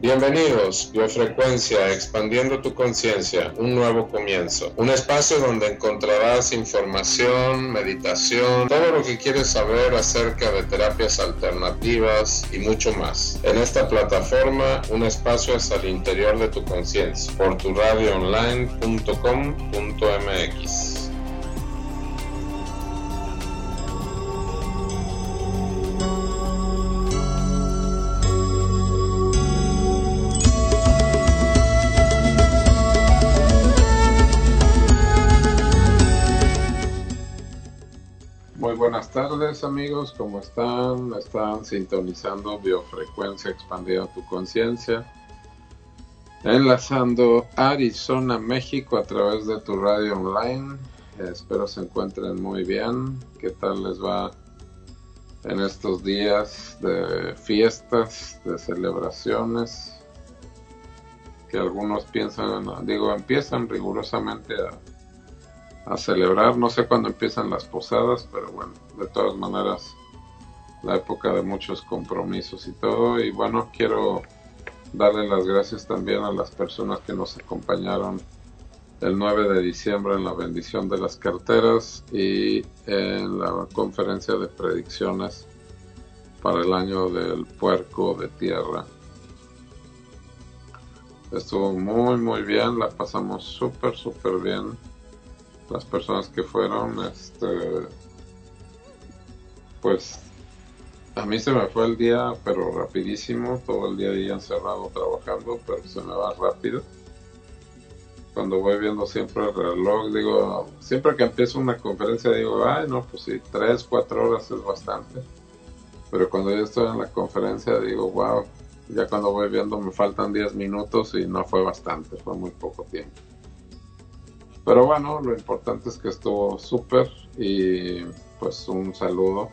Bienvenidos, Biofrecuencia, expandiendo tu conciencia, un nuevo comienzo. Un espacio donde encontrarás información, meditación, todo lo que quieres saber acerca de terapias alternativas y mucho más. En esta plataforma, un espacio hacia el interior de tu conciencia, por tu tardes amigos, ¿cómo están? Están sintonizando Biofrecuencia Expandida Tu Conciencia, enlazando Arizona, México a través de tu radio online. Espero se encuentren muy bien. ¿Qué tal les va en estos días de fiestas, de celebraciones? Que algunos piensan, digo, empiezan rigurosamente a a celebrar. No sé cuándo empiezan las posadas, pero bueno, de todas maneras, la época de muchos compromisos y todo. Y bueno, quiero darle las gracias también a las personas que nos acompañaron el 9 de diciembre en la bendición de las carteras y en la conferencia de predicciones para el año del puerco de tierra. Estuvo muy muy bien, la pasamos súper súper bien las personas que fueron, este, pues a mí se me fue el día, pero rapidísimo, todo el día ahí encerrado trabajando, pero se me va rápido. Cuando voy viendo siempre el reloj, digo, siempre que empiezo una conferencia digo, ay, no, pues sí, tres, cuatro horas es bastante. Pero cuando yo estoy en la conferencia digo, wow, ya cuando voy viendo me faltan 10 minutos y no fue bastante, fue muy poco tiempo. Pero bueno, lo importante es que estuvo súper y pues un saludo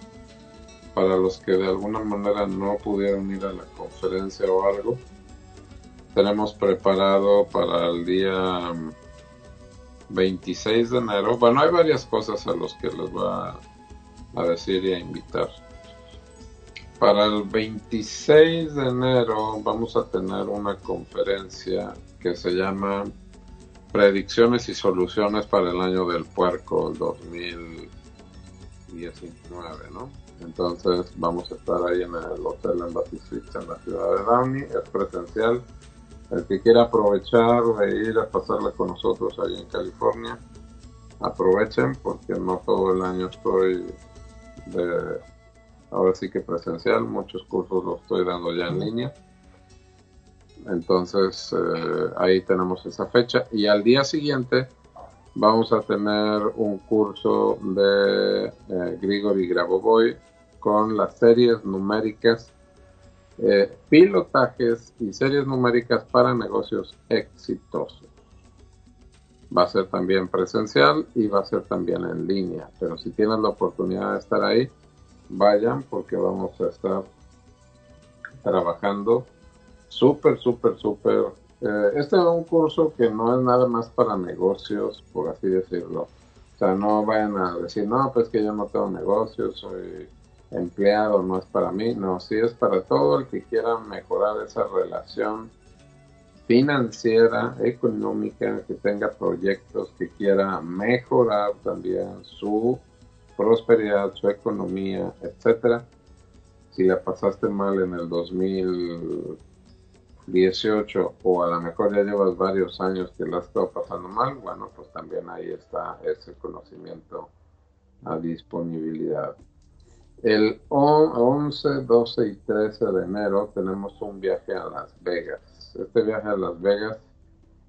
para los que de alguna manera no pudieron ir a la conferencia o algo. Tenemos preparado para el día 26 de enero. Bueno, hay varias cosas a los que les voy a, a decir y a invitar. Para el 26 de enero vamos a tener una conferencia que se llama predicciones y soluciones para el año del puerco 2019, ¿no? Entonces vamos a estar ahí en el Hotel Embassy Suites en la ciudad de Downey, es presencial. El que quiera aprovechar de ir a pasarla con nosotros ahí en California, aprovechen porque no todo el año estoy de, ahora sí que presencial, muchos cursos los estoy dando ya en línea entonces eh, ahí tenemos esa fecha y al día siguiente vamos a tener un curso de eh, Grigori Grabovoi con las series numéricas, eh, pilotajes y series numéricas para negocios exitosos. Va a ser también presencial y va a ser también en línea, pero si tienen la oportunidad de estar ahí, vayan porque vamos a estar trabajando Súper, súper, súper. Eh, este es un curso que no es nada más para negocios, por así decirlo. O sea, no vayan a decir, no, pues que yo no tengo negocios, soy empleado, no es para mí. No, sí es para todo el que quiera mejorar esa relación financiera, económica, que tenga proyectos, que quiera mejorar también su prosperidad, su economía, etcétera. Si la pasaste mal en el 2000 18 o a lo mejor ya llevas varios años que la has estado pasando mal, bueno, pues también ahí está ese conocimiento a disponibilidad. El 11, 12 y 13 de enero tenemos un viaje a Las Vegas. Este viaje a Las Vegas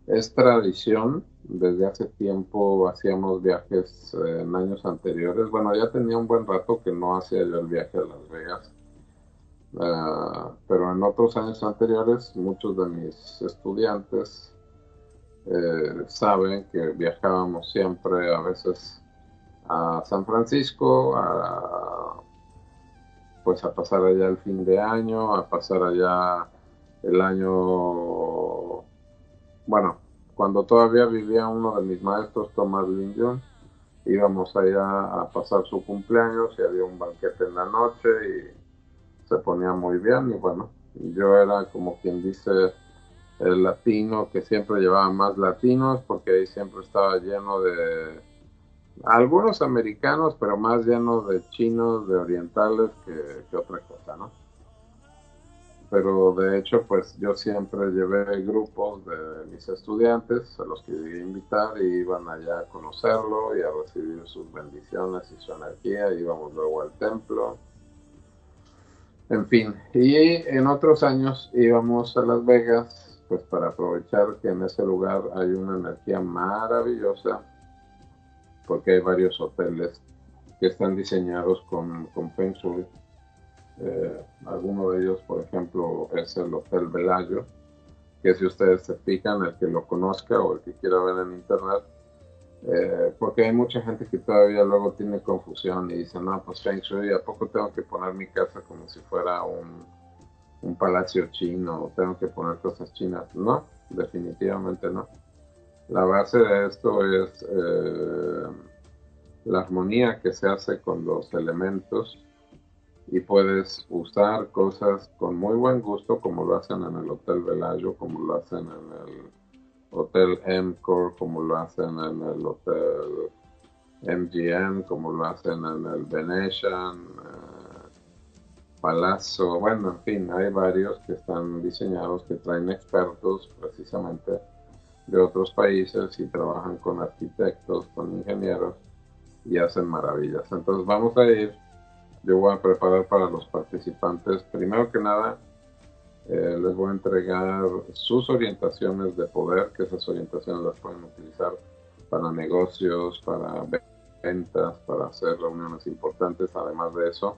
es tradición. Desde hace tiempo hacíamos viajes eh, en años anteriores. Bueno, ya tenía un buen rato que no hacía yo el viaje a Las Vegas Ah, pero en otros años anteriores muchos de mis estudiantes eh, saben que viajábamos siempre a veces a San Francisco, a, pues a pasar allá el fin de año, a pasar allá el año, bueno, cuando todavía vivía uno de mis maestros, Thomas Lindon, íbamos allá a pasar su cumpleaños y había un banquete en la noche y se ponía muy bien y bueno, Yo era como quien dice el latino que siempre llevaba más latinos porque ahí siempre estaba lleno de algunos americanos, pero más lleno de chinos, de orientales que, que otra cosa, ¿no? pero de hecho pues yo siempre llevé grupos de mis estudiantes a los que llegué a invitar y iban allá a conocerlo y a recibir sus bendiciones y su energía, íbamos luego al templo, en fin, y en otros años íbamos a Las Vegas pues para aprovechar que en ese lugar hay una energía maravillosa porque hay varios hoteles que están diseñados con, con Feng eh, alguno de ellos, por ejemplo, es el Hotel Velayo, que si ustedes se fijan, el que lo conozca o el que quiera ver en internet, eh, porque hay mucha gente que todavía luego tiene confusión y dice, no, pues Feng Shui, ¿a poco tengo que poner mi casa como si fuera un, palacio chino o tengo que poner cosas chinas? No, definitivamente no. La base de esto es eh, la armonía que se hace con los elementos y puedes usar cosas con muy buen gusto como lo hacen en el Hotel Velayo, como lo hacen en el Hotel MCOR, como lo hacen en el Hotel MGM, como lo hacen en el Venetian, eh, Palazzo, bueno, en fin, hay varios que están diseñados que traen expertos precisamente de otros países y trabajan con arquitectos, con ingenieros y hacen maravillas. Entonces vamos a ir yo voy a preparar para los participantes, primero que nada, eh, les voy a entregar sus orientaciones de poder, que esas orientaciones las pueden utilizar para negocios, para ventas, para hacer reuniones importantes. Además de eso,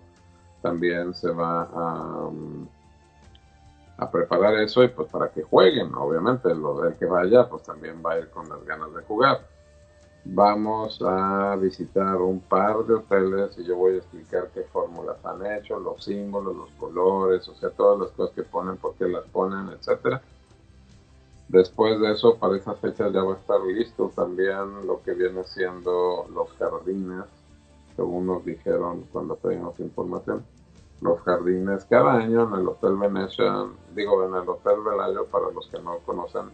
también se va a, a preparar eso y pues para que jueguen, obviamente, lo del que vaya, pues también va a ir con las ganas de jugar vamos a visitar un par de hoteles y yo voy a explicar qué fórmulas han hecho, los símbolos, los colores, o sea, todas las cosas que ponen, por qué las ponen, etcétera. Después de eso, para esa fecha ya va a estar listo también lo que viene siendo los jardines, según nos dijeron cuando pedimos información. Los jardines cada año en el Hotel Venecia, digo en el Hotel Velayo para los que no conocen,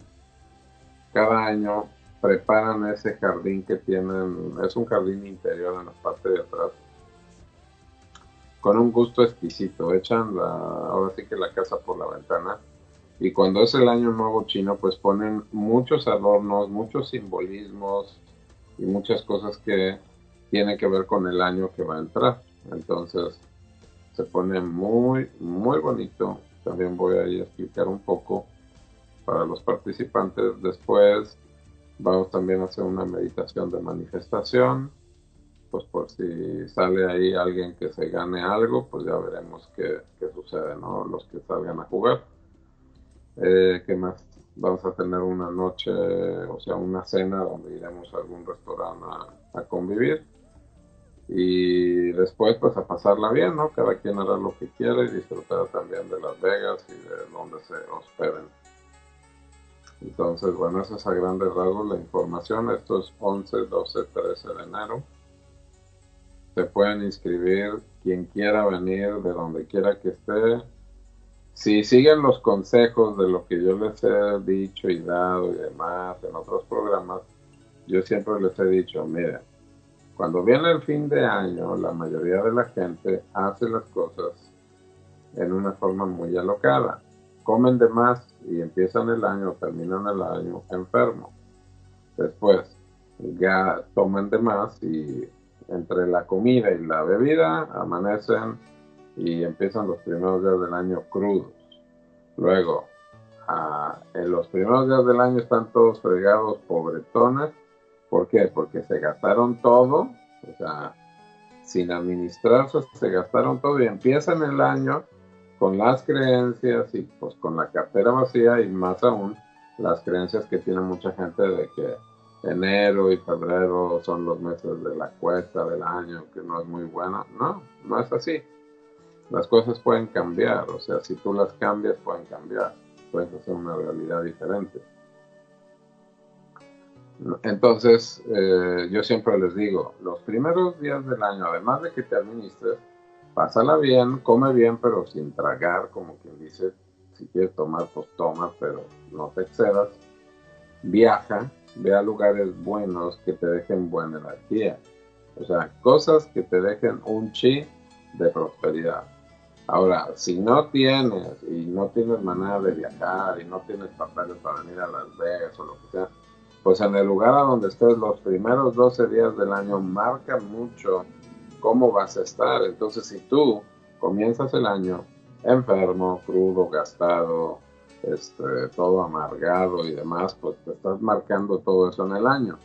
cada año preparan ese jardín que tienen, es un jardín interior en la parte de atrás, con un gusto exquisito, echan la, ahora sí que la casa por la ventana, y cuando es el año nuevo chino, pues ponen muchos adornos, muchos simbolismos y muchas cosas que tienen que ver con el año que va a entrar. Entonces, se pone muy, muy bonito. También voy a explicar un poco para los participantes. Después Vamos también a hacer una meditación de manifestación, pues por si sale ahí alguien que se gane algo, pues ya veremos qué, sucede, ¿no? Los que salgan a jugar. Eh, ¿Qué más? Vamos a tener una noche, o sea, una cena donde iremos a algún restaurante a, a convivir y después pues a pasarla bien, ¿no? Cada quien hará lo que quiere y disfrutar también de Las Vegas y de donde se hospeden. Entonces, bueno, esa es a grandes rasgos la información. Esto es 11, 12, 13 de enero. Se pueden inscribir quien quiera venir, de donde quiera que esté. Si siguen los consejos de lo que yo les he dicho y dado y demás en otros programas, yo siempre les he dicho, mira, cuando viene el fin de año, la mayoría de la gente hace las cosas en una forma muy alocada comen de más y empiezan el año, terminan el año enfermo. Después, ya tomen de más y entre la comida y la bebida amanecen y empiezan los primeros días del año crudos. Luego, en los primeros días del año están todos fregados, pobretones. ¿Por qué? Porque se gastaron todo, o sea, sin administrarse, se gastaron todo y empiezan el año con las creencias y pues con la cartera vacía y más aún las creencias que tiene mucha gente de que enero y febrero son los meses de la cuesta del año, que no es muy buena. No, no es así. Las cosas pueden cambiar, o sea, si tú las cambias, pueden cambiar, puedes hacer una realidad diferente. Entonces, eh, yo siempre les digo, los primeros días del año, además de que te administres, pásala bien, come bien, pero sin tragar, como quien dice, si quieres tomar, pues toma, pero no te excedas. Viaja, ve a lugares buenos que te dejen buena energía. O sea, cosas que te dejen un chi de prosperidad. Ahora, si no tienes y no tienes manera de viajar y no tienes papeles para venir a Las Vegas o lo que sea, pues en el lugar a donde estés los primeros 12 días del año marca mucho cómo vas a estar. Entonces, si tú comienzas el año enfermo, crudo, gastado, este, todo amargado y demás, pues te estás marcando todo eso en el año.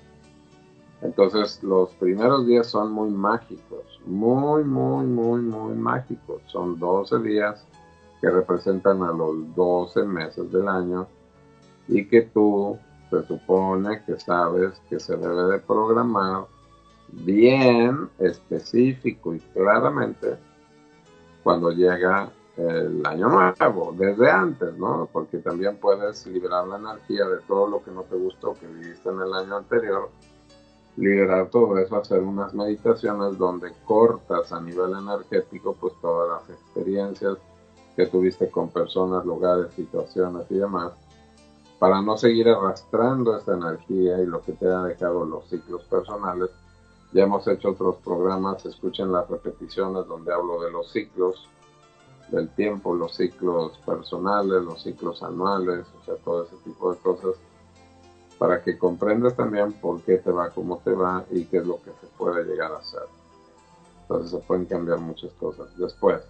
Entonces los primeros días son muy mágicos, muy, muy, muy, muy mágicos. Son 12 días que representan a los 12 meses del año y que tú se supone que sabes que se debe de programar bien, específico y claramente cuando llega el año nuevo, desde antes, ¿no? Porque también puedes liberar la energía de todo lo que no te gustó que viviste en el año anterior, liberar todo eso, hacer unas meditaciones donde cortas a nivel energético pues todas las experiencias que tuviste con personas, lugares, situaciones y demás, para no seguir arrastrando esa energía y lo que te ha dejado los ciclos personales. Ya hemos hecho otros programas, escuchen las repeticiones donde hablo de los ciclos, del tiempo, los ciclos personales, los ciclos anuales, o sea, todo ese tipo de cosas, para que comprendas también por qué te va como te va y qué es lo que se puede llegar a hacer. Entonces se pueden cambiar muchas cosas. Después,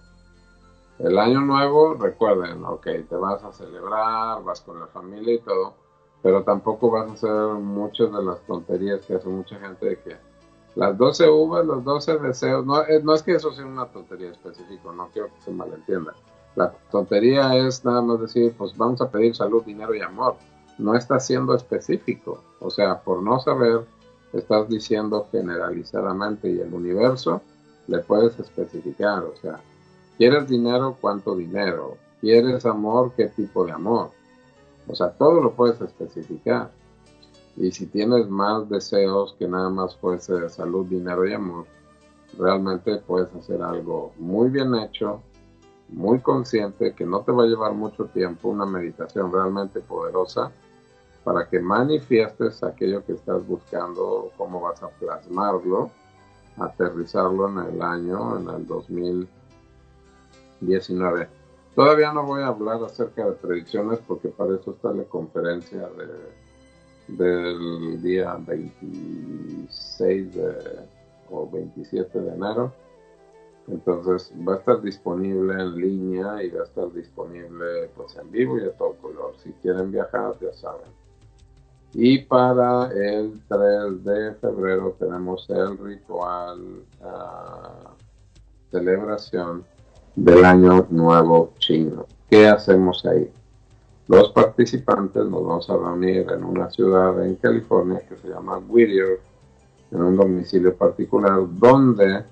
el año nuevo, recuerden, ok, te vas a celebrar, vas con la familia y todo, pero tampoco vas a hacer muchas de las tonterías que hace mucha gente de que las 12 uvas, los 12 deseos, no, eh, no es que eso sea una tontería específica, no quiero que se malentienda. La tontería es nada más decir, pues vamos a pedir salud, dinero y amor. No está siendo específico. O sea, por no saber, estás diciendo generalizadamente y el universo le puedes especificar. O sea, ¿quieres dinero? ¿Cuánto dinero? ¿Quieres amor? ¿Qué tipo de amor? O sea, todo lo puedes especificar. Y si tienes más deseos que nada más fuese de salud, dinero y amor, realmente puedes hacer algo muy bien hecho, muy consciente, que no te va a llevar mucho tiempo, una meditación realmente poderosa para que manifiestes aquello que estás buscando, cómo vas a plasmarlo, aterrizarlo en el año, en el 2019. Todavía no voy a hablar acerca de predicciones porque para eso está la conferencia de del día 26 o 27 de enero. Entonces va a estar disponible en línea y va a estar disponible pues en vivo y a todo color. Si quieren viajar, ya saben. Y para el 3 de febrero tenemos el ritual uh, celebración del Año Nuevo Chino. ¿Qué hacemos ahí? Los participantes nos vamos a reunir en una ciudad en California que se llama Whittier, en un domicilio particular, donde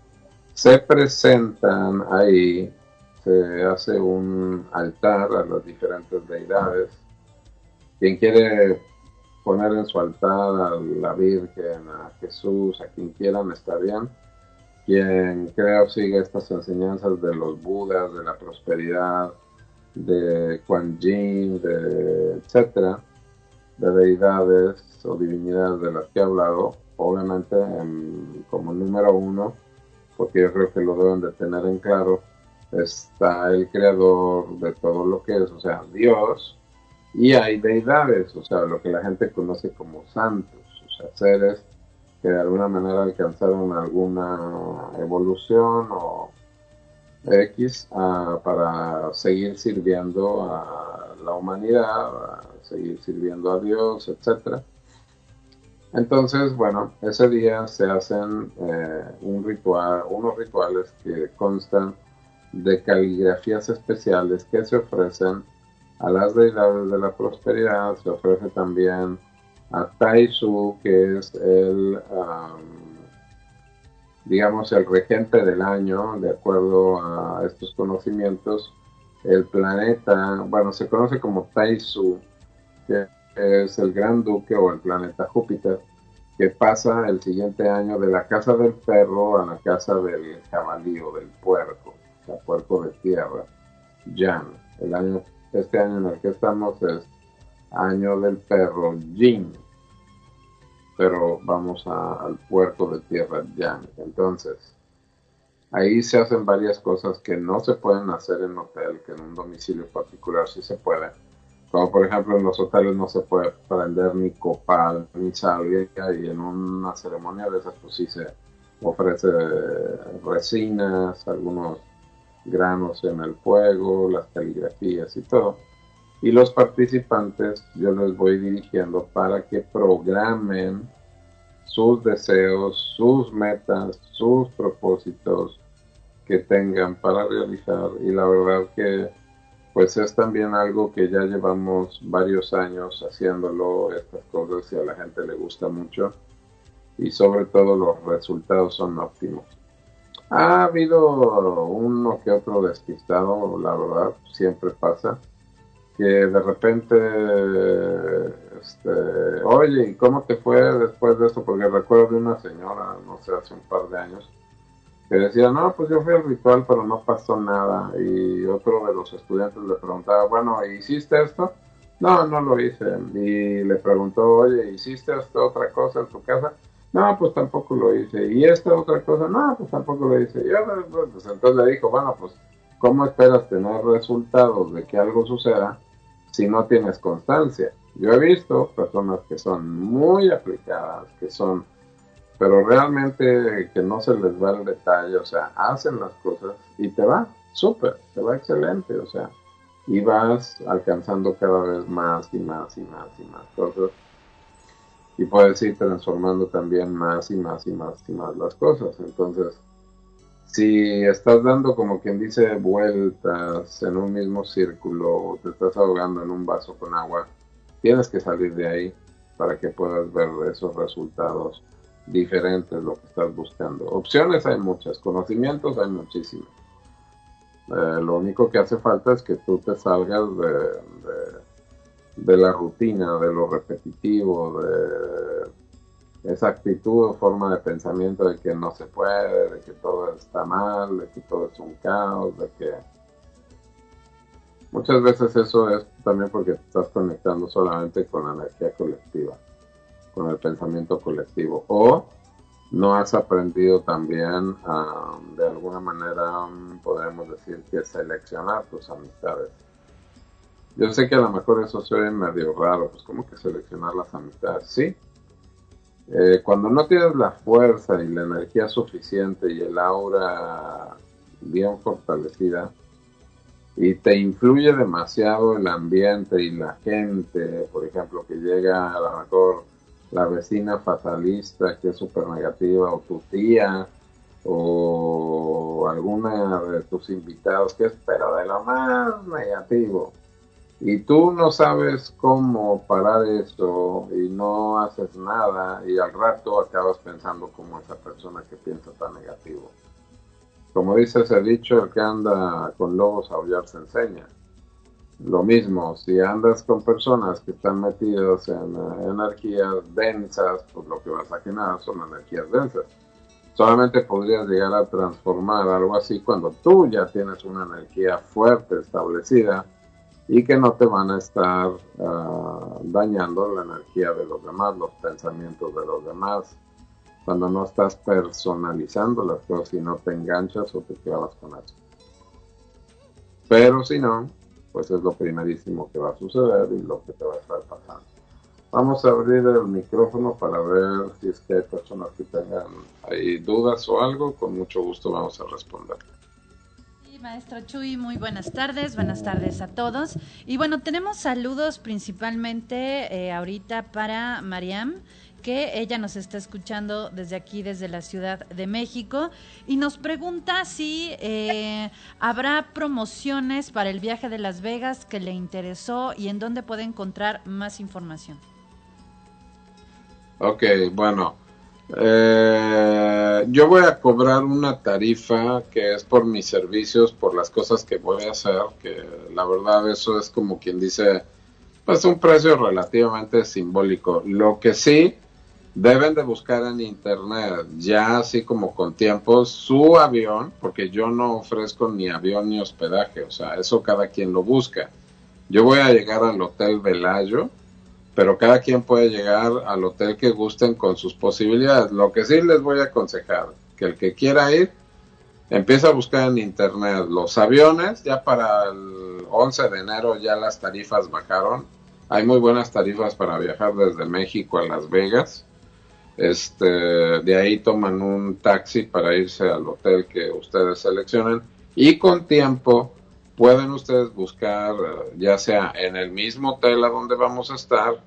se presentan ahí, se hace un altar a las diferentes deidades. Quien quiere poner en su altar a la Virgen, a Jesús, a quien quieran, está bien. Quien crea o siga estas enseñanzas de los Budas, de la prosperidad, de Quan Yin, de etcétera, de deidades o divinidades de las que he hablado, obviamente como número uno, porque yo creo que lo deben de tener en claro, está el creador de todo lo que es, o sea, Dios, y hay deidades, o sea, lo que la gente conoce como santos, o sea, seres que de alguna manera alcanzaron alguna evolución o X para seguir sirviendo a la humanidad, seguir sirviendo a Dios, etc. Entonces, bueno, ese día se hacen eh, un ritual, unos rituales que constan de caligrafías especiales que se ofrecen a las deidades de la prosperidad, se ofrece también a Taisu, que es el digamos, el regente del año, de acuerdo a estos conocimientos, el planeta, bueno, se conoce como Taisu, que es el gran duque o el planeta Júpiter, que pasa el siguiente año de la casa del perro a la casa del jabalí o del puerco, o sea, puerco de tierra, Jan, el año este año en el que estamos es año del perro Jin, pero vamos al puerto de tierra Yang. Entonces, ahí se hacen varias cosas que no se pueden hacer en hotel, que en un domicilio particular sí se puede. Como por ejemplo en los hoteles no se puede prender ni copal ni salvia y en una ceremonia de esas pues sí se ofrece resinas, algunos granos en el fuego, las caligrafías y todo y los participantes yo les voy dirigiendo para que programen sus deseos, sus metas, sus propósitos que tengan para realizar. Y la verdad que pues es también algo que ya llevamos varios años haciéndolo, estas cosas y a la gente le gusta mucho. Y sobre todo los resultados son óptimos. Ha habido uno que otro despistado, la verdad, siempre pasa que de repente, este, oye, ¿y cómo te fue después de eso? Porque recuerdo de una señora, no sé, hace un par de años, que decía, no, pues yo fui al ritual, pero no pasó nada. Y otro de los estudiantes le preguntaba, bueno, ¿hiciste esto? No, no lo hice. Y le preguntó, oye, ¿hiciste esta otra cosa en tu casa? No, pues tampoco lo hice. ¿Y esta otra cosa? No, pues tampoco lo hice. Y pues, entonces le dijo, bueno, pues, ¿cómo esperas tener resultados de que algo suceda si no tienes constancia. Yo he visto personas que son muy aplicadas, que son, pero realmente que no se les va el detalle, o sea, hacen las cosas y te va súper, te va excelente, o sea, y vas alcanzando cada vez más y más y más y más cosas. Y puedes ir transformando también más y más y más y más las cosas. Entonces, si estás dando como quien dice vueltas en un mismo círculo, te estás ahogando en un vaso con agua, tienes que salir de ahí para que puedas ver esos resultados diferentes lo que estás buscando. Opciones hay muchas, conocimientos hay muchísimos. Eh, lo único que hace falta es que tú te salgas de, de la rutina, de lo repetitivo, de esa actitud o forma de pensamiento de que no se puede, de que todo está mal, de que todo es un caos, de que muchas veces eso es también porque estás conectando solamente con la energía colectiva, con el pensamiento colectivo, o no has aprendido también de alguna manera, podemos decir que seleccionar tus amistades. Yo sé que a lo mejor eso oye medio raro, pues como que seleccionar las amistades, sí, eh, cuando no tienes la fuerza y la energía suficiente y el aura bien fortalecida y te influye demasiado el ambiente y la gente, por ejemplo, que llega a lo mejor la vecina fatalista que es súper negativa o tu tía o alguna de tus invitados que es pero de lo más negativo y tú no sabes cómo parar eso y no haces nada y al rato acabas pensando como esa persona que piensa tan negativo. Como dice ese dicho, el que anda con lobos a aullar se enseña. Lo mismo, si andas con personas que están metidas en eh, energías densas, pues lo que vas a generar son energías densas. Solamente podrías llegar a transformar algo así cuando tú ya tienes una energía fuerte establecida y que no te van a estar ah, dañando la energía de los demás, los pensamientos de los demás, cuando no estás personalizando las cosas y no te enganchas o te clavas con eso. Pero si no, pues es lo primerísimo que va a suceder y lo que te va a estar pasando. Vamos a abrir el micrófono para ver si es que hay personas que tengan ahí dudas o algo. Con mucho gusto vamos a responder maestro Chuy, muy buenas tardes, buenas tardes a todos. Y bueno, tenemos saludos principalmente eh, ahorita para Mariam, que ella nos está escuchando desde aquí, desde la Ciudad de México, y nos pregunta si eh, habrá promociones para el viaje de Las Vegas que le interesó y en dónde puede encontrar más información. Ok, bueno. Eh, yo voy a cobrar una tarifa que es por mis servicios, por las cosas que voy a hacer, que la verdad eso es como quien dice, pues un precio relativamente simbólico. Lo que sí deben de buscar en internet, ya así como con tiempo, su avión, porque yo no ofrezco ni avión ni hospedaje, o sea, eso cada quien lo busca. Yo voy a llegar al Hotel Velayo, pero cada quien puede llegar al hotel que gusten con sus posibilidades. Lo que sí les voy a aconsejar, que el que quiera ir, empieza a buscar en internet los aviones, ya para el 11 de enero ya las tarifas bajaron. Hay muy buenas tarifas para viajar desde México a Las Vegas. Este, de ahí toman un taxi para irse al hotel que ustedes seleccionen y con tiempo pueden ustedes buscar ya sea en el mismo hotel a donde vamos a estar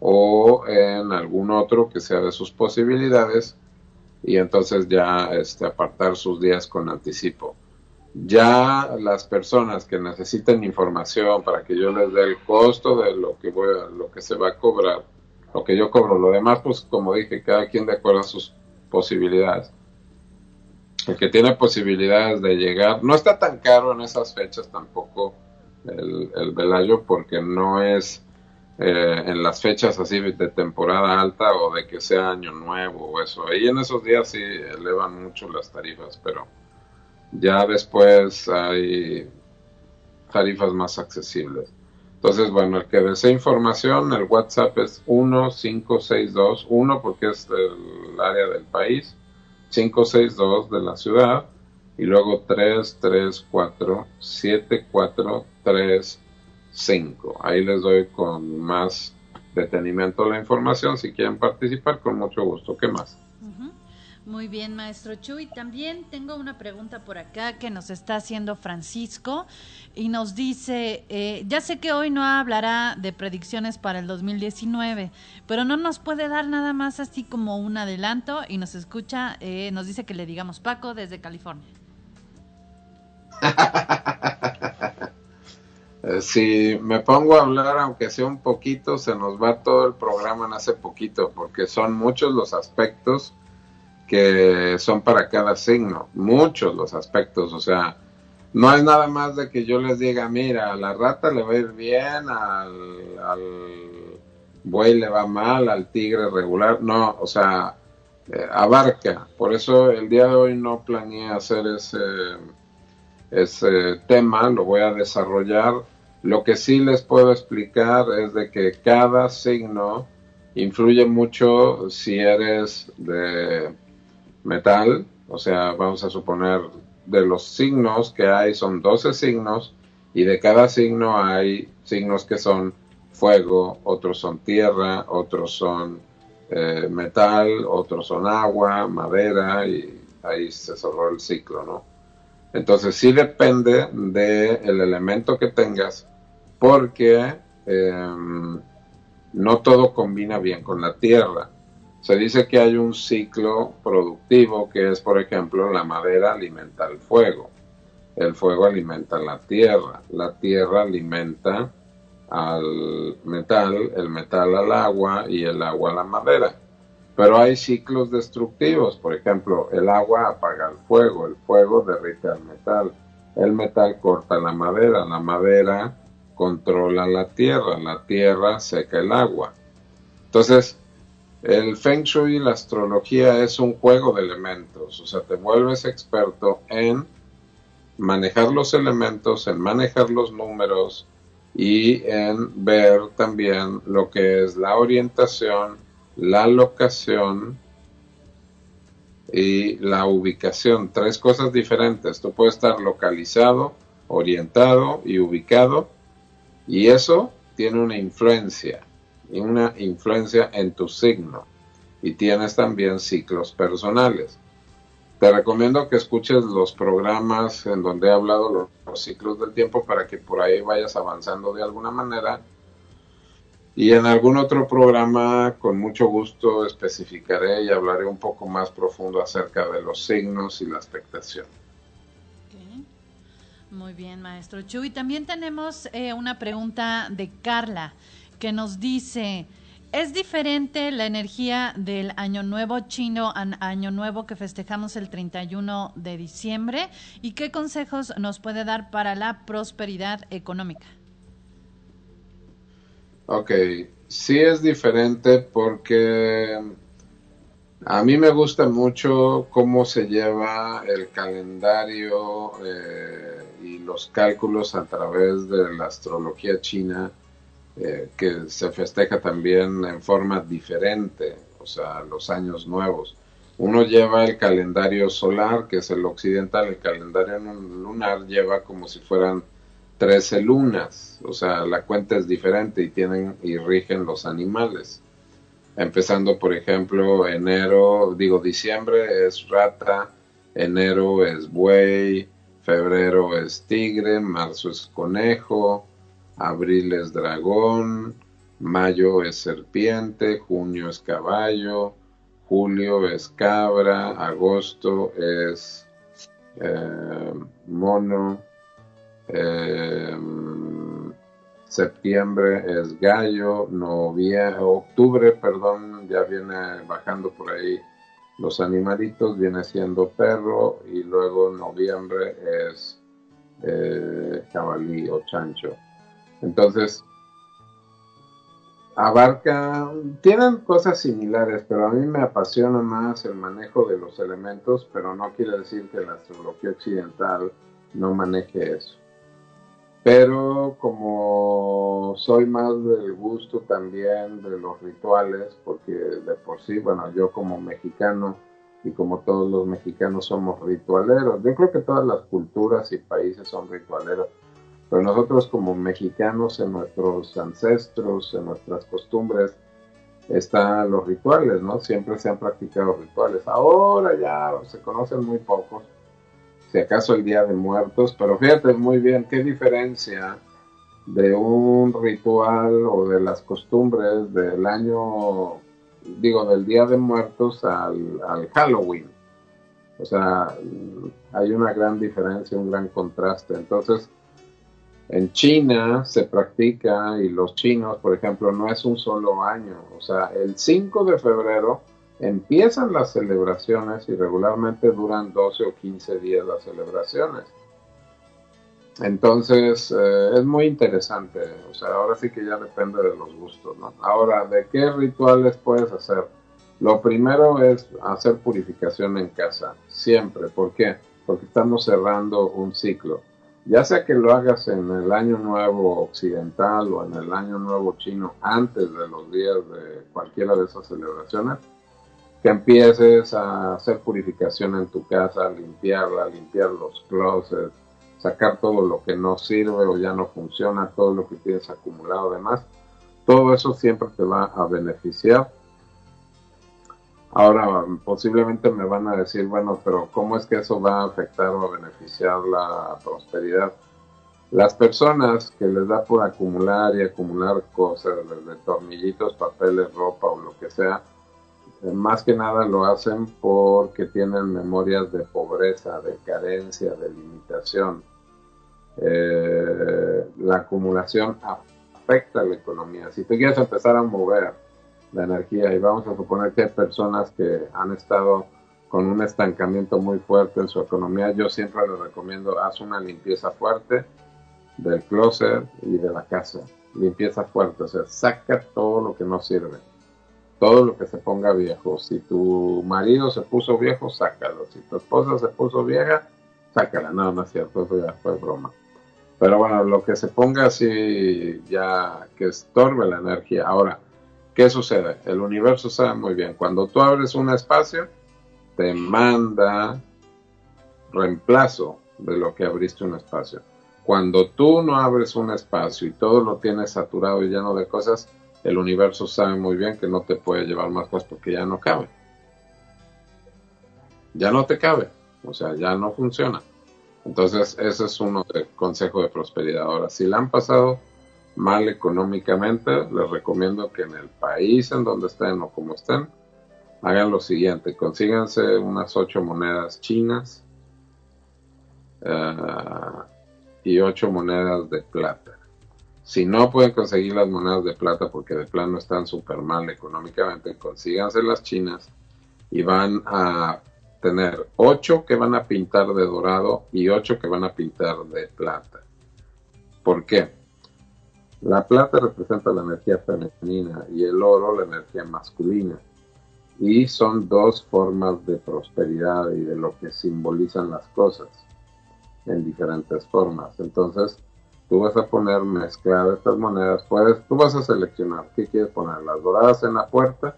o en algún otro que sea de sus posibilidades y entonces ya este, apartar sus días con anticipo. Ya las personas que necesiten información para que yo les dé el costo de lo que voy a, lo que se va a cobrar, lo que yo cobro, lo demás pues como dije, cada quien de acuerdo a sus posibilidades que tiene posibilidades de llegar, no está tan caro en esas fechas tampoco el, el Velayo porque no es eh, en las fechas así de temporada alta o de que sea año nuevo o eso. Ahí en esos días sí elevan mucho las tarifas, pero ya después hay tarifas más accesibles. Entonces, bueno, el que desee información, el WhatsApp es 1562, 1 porque es el área del país, 562 de la ciudad y luego 334 7435. Ahí les doy con más detenimiento la información. Si quieren participar, con mucho gusto. ¿Qué más? Muy bien, maestro Chuy. También tengo una pregunta por acá que nos está haciendo Francisco y nos dice, eh, ya sé que hoy no hablará de predicciones para el 2019, pero no nos puede dar nada más así como un adelanto y nos escucha, eh, nos dice que le digamos Paco desde California. Eh, si me pongo a hablar, aunque sea un poquito, se nos va todo el programa en hace poquito, porque son muchos los aspectos que son para cada signo, muchos los aspectos, o sea, no es nada más de que yo les diga, mira, a la rata le va a ir bien, al, buey le va mal, al tigre regular, no, o sea, eh, abarca, por eso el día de hoy no planeé hacer ese, ese tema, lo voy a desarrollar, lo que sí les puedo explicar es de que cada signo influye mucho si eres de metal, o sea, vamos a suponer de los signos que hay son 12 signos y de cada signo hay signos que son fuego, otros son tierra, otros son eh, metal, otros son agua, madera y ahí se cerró el ciclo, ¿no? Entonces sí depende del el elemento que tengas porque em, no todo combina bien con la tierra. Se dice que hay un ciclo productivo que es, por ejemplo, la madera alimenta el fuego, el fuego alimenta la tierra, la tierra alimenta al metal, el metal al agua y el agua a la madera. Pero hay ciclos destructivos, por ejemplo, el agua apaga el fuego, el fuego derrite al metal, el metal corta la madera, la madera controla la tierra, la tierra seca el agua. Entonces, el Feng Shui y la astrología es un juego de elementos, o sea, te vuelves experto en manejar los elementos, en manejar los números y en ver también lo que es la orientación, la locación y la ubicación. Tres cosas diferentes. Tú puedes estar localizado, orientado y ubicado y eso tiene una influencia una influencia en tu signo y tienes también ciclos personales. Te recomiendo que escuches los programas en donde he hablado los, ciclos del tiempo para que por ahí vayas avanzando de alguna manera. Y en algún otro programa, con mucho gusto, especificaré y hablaré un poco más profundo acerca de los signos y la expectación. Muy bien, maestro Chu. Y también tenemos eh, una pregunta de Carla que nos dice, ¿es diferente la energía del Año Nuevo chino al Año Nuevo que festejamos el 31 de diciembre? ¿Y qué consejos nos puede dar para la prosperidad económica? Ok, sí es diferente porque A mí me gusta mucho cómo se lleva el calendario eh, y los cálculos a través de la astrología china, eh, que se festeja también en forma diferente, o sea, los años nuevos. Uno lleva el calendario solar, que es el occidental, el calendario lunar lleva como si fueran 13 lunas, o sea, la cuenta es diferente y tienen y rigen los animales. Empezando, por ejemplo, enero, digo, diciembre es rata, enero es buey, febrero es tigre, marzo es conejo, abril es dragón, mayo es serpiente, junio es caballo, julio es cabra, agosto es eh, mono, eh, septiembre es gallo, noviembre, octubre, perdón, ya viene bajando por ahí los animalitos, viene siendo perro y luego noviembre es eh, jabalí o chancho. Entonces, abarca, tienen cosas similares, pero a mí me apasiona más el manejo de los elementos, pero no quiere decir que la astrología occidental no maneje eso. Pero como soy más del gusto también de los rituales, porque de por sí, bueno, yo como mexicano y como todos los mexicanos somos ritualeros, yo creo que todas las culturas y países son ritualeros, pero nosotros como mexicanos en nuestros ancestros, en nuestras costumbres, están los rituales, ¿no? Siempre se han practicado rituales. Ahora ya se conocen muy pocos, si acaso el Día de Muertos, pero fíjate muy bien qué diferencia de un ritual o de las costumbres del año, digo, del Día de Muertos al, al Halloween. O sea, hay una gran diferencia, un gran contraste. Entonces, en China se practica y los chinos, por ejemplo, no es un solo año. O sea, el 5 de febrero empiezan las celebraciones y regularmente duran 12 o 15 días las celebraciones. Entonces eh, es muy interesante, o sea, ahora sí que ya depende de los gustos, ¿no? Ahora, ¿de qué rituales puedes hacer? Lo primero es hacer purificación en casa, siempre. ¿Por qué? Porque estamos cerrando un ciclo. Ya sea que lo hagas en el año nuevo occidental o en el año nuevo chino antes de los días de cualquiera de esas celebraciones, que empieces a hacer purificación en tu casa, limpiarla, limpiar los closets, sacar todo lo que no sirve o ya no funciona, todo lo que tienes acumulado además, todo eso siempre te va a beneficiar. Ahora, posiblemente me van a decir, bueno, pero ¿cómo es que eso va a afectar o beneficiar la prosperidad? Las personas que les da por acumular y acumular cosas, desde tornillitos, papeles, ropa o lo que sea, más que nada lo hacen porque tienen memorias de pobreza, de carencia, de limitación. Eh, la acumulación afecta a la economía. Si tú quieres empezar a mover la energía y vamos a suponer que hay personas que han estado con un estancamiento muy fuerte en su economía, yo siempre les recomiendo haz una limpieza fuerte del closet y de la casa. Limpieza fuerte, o sea, saca todo lo que no sirve todo lo que se ponga viejo. Si tu marido se puso viejo, sácalo. Si tu esposa se puso vieja, sácala. No, no es cierto, eso ya fue broma. Pero bueno, lo que se ponga así ya que estorbe la energía. Ahora, ¿qué sucede? El universo sabe muy bien. Cuando tú abres un espacio, te manda reemplazo de lo que abriste un espacio. Cuando tú no abres un espacio y todo lo tienes saturado y lleno de cosas, el universo sabe muy bien que no te puede llevar más cosas porque ya no cabe. Ya no te cabe, o sea, ya no funciona. Entonces, ese es uno de consejo de prosperidad. Ahora, si la han pasado mal económicamente, les recomiendo que en el país en donde estén o como estén, hagan lo siguiente, consíganse unas ocho monedas chinas eh, y ocho monedas de plata. Si no pueden conseguir las monedas de plata porque de plano están súper mal económicamente, consíganse las chinas y van a tener ocho que van a pintar de dorado y ocho que van a pintar de plata. ¿Por qué? La plata representa la energía femenina y el oro la energía masculina. y son dos formas de prosperidad y de lo que simbolizan las cosas en diferentes formas. Entonces, tú vas a poner mezclar estas monedas, puedes, tú vas a seleccionar qué quieres poner, las doradas en la puerta,